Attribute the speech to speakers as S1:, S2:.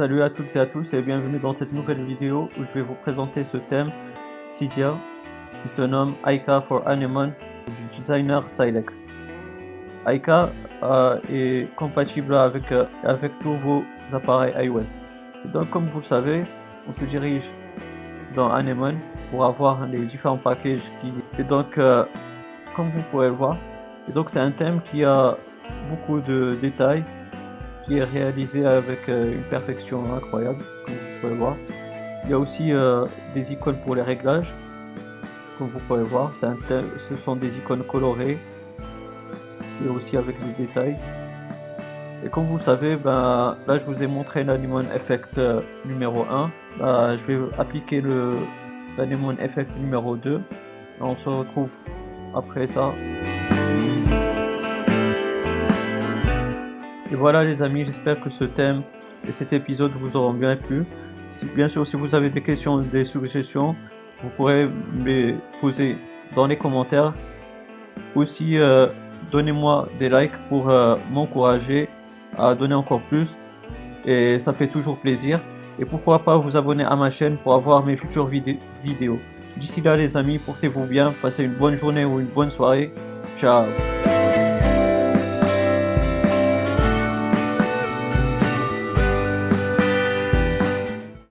S1: Salut à toutes et à tous et bienvenue dans cette nouvelle vidéo où je vais vous présenter ce thème Cydia qui se nomme Aika for Anemone du designer Silex. Aika euh, est compatible avec, euh, avec tous vos appareils iOS. donc comme vous le savez, on se dirige dans Anemone pour avoir les différents packages qui... Et donc euh, comme vous pouvez le voir, c'est un thème qui a beaucoup de détails qui est réalisé avec euh, une perfection incroyable, comme vous pouvez voir. Il y a aussi euh, des icônes pour les réglages, comme vous pouvez voir. Ce sont des icônes colorées et aussi avec des détails. Et comme vous savez, ben, là je vous ai montré l'Anemone Effect euh, numéro 1. Ben, je vais appliquer le l'Anemone Effect numéro 2. on se retrouve après ça. Et voilà les amis, j'espère que ce thème et cet épisode vous auront bien plu. bien sûr, si vous avez des questions, des suggestions, vous pourrez me les poser dans les commentaires. Aussi, euh, donnez-moi des likes pour euh, m'encourager à donner encore plus. Et ça fait toujours plaisir. Et pourquoi pas vous abonner à ma chaîne pour avoir mes futures vidéos. D'ici là les amis, portez-vous bien, passez une bonne journée ou une bonne soirée. Ciao